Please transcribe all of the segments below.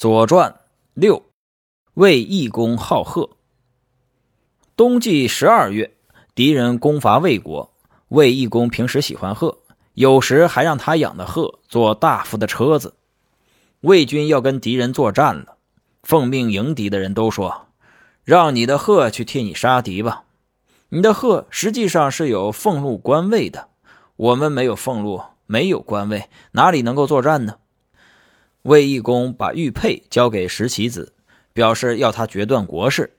左传六，魏懿公好贺。冬季十二月，敌人攻伐魏国，魏懿公平时喜欢鹤，有时还让他养的鹤做大夫的车子。魏军要跟敌人作战了，奉命迎敌的人都说：“让你的鹤去替你杀敌吧。”你的鹤实际上是有俸禄官位的，我们没有俸禄，没有官位，哪里能够作战呢？魏懿公把玉佩交给石岐子，表示要他决断国事；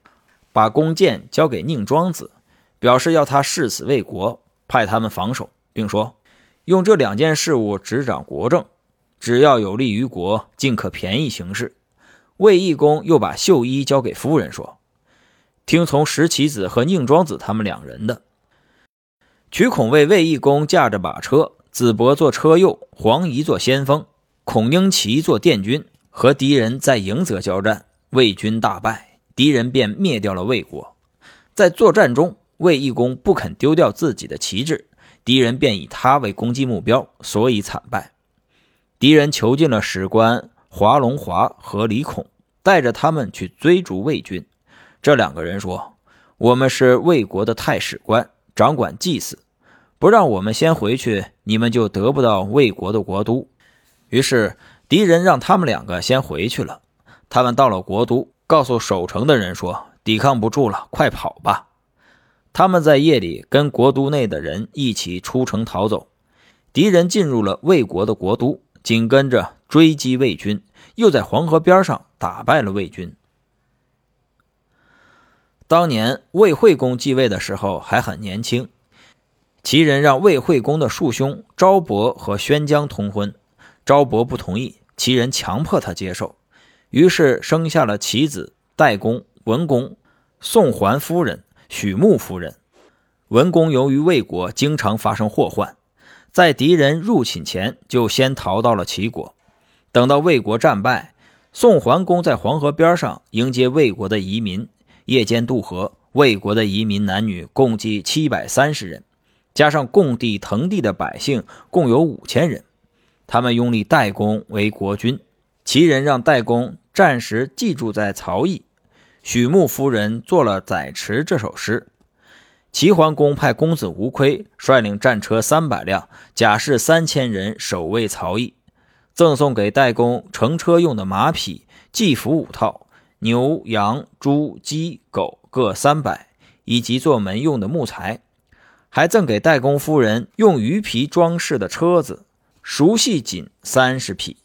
把弓箭交给宁庄子，表示要他誓死为国，派他们防守，并说用这两件事物执掌国政，只要有利于国，尽可便宜行事。魏懿公又把绣衣交给夫人，说。听从石岐子和宁庄子他们两人的。曲孔为魏懿公驾着马车，子伯做车右，黄仪做先锋，孔婴齐做殿军，和敌人在迎泽交战，魏军大败，敌人便灭掉了魏国。在作战中，魏懿公不肯丢掉自己的旗帜，敌人便以他为攻击目标，所以惨败。敌人囚禁了史官华龙华和李孔，带着他们去追逐魏军。这两个人说：“我们是魏国的太史官，掌管祭祀，不让我们先回去，你们就得不到魏国的国都。”于是敌人让他们两个先回去了。他们到了国都，告诉守城的人说：“抵抗不住了，快跑吧！”他们在夜里跟国都内的人一起出城逃走。敌人进入了魏国的国都，紧跟着追击魏军，又在黄河边上打败了魏军。当年魏惠公继位的时候还很年轻，齐人让魏惠公的庶兄昭伯和宣姜通婚，昭伯不同意，齐人强迫他接受，于是生下了其子代公、文公、宋桓夫人、许穆夫人。文公由于魏国经常发生祸患，在敌人入侵前就先逃到了齐国，等到魏国战败，宋桓公在黄河边上迎接魏国的移民。夜间渡河，魏国的移民男女共计七百三十人，加上供地腾地的百姓，共有五千人。他们拥立代公为国君，齐人让代公暂时寄住在曹邑。许穆夫人作了《载池》这首诗。齐桓公派公子无亏率领战车三百辆，甲士三千人守卫曹邑，赠送给代公乘车用的马匹、祭服五套。牛、羊、猪、鸡、狗各三百，以及做门用的木材，还赠给代公夫人用鱼皮装饰的车子、熟悉锦三十匹。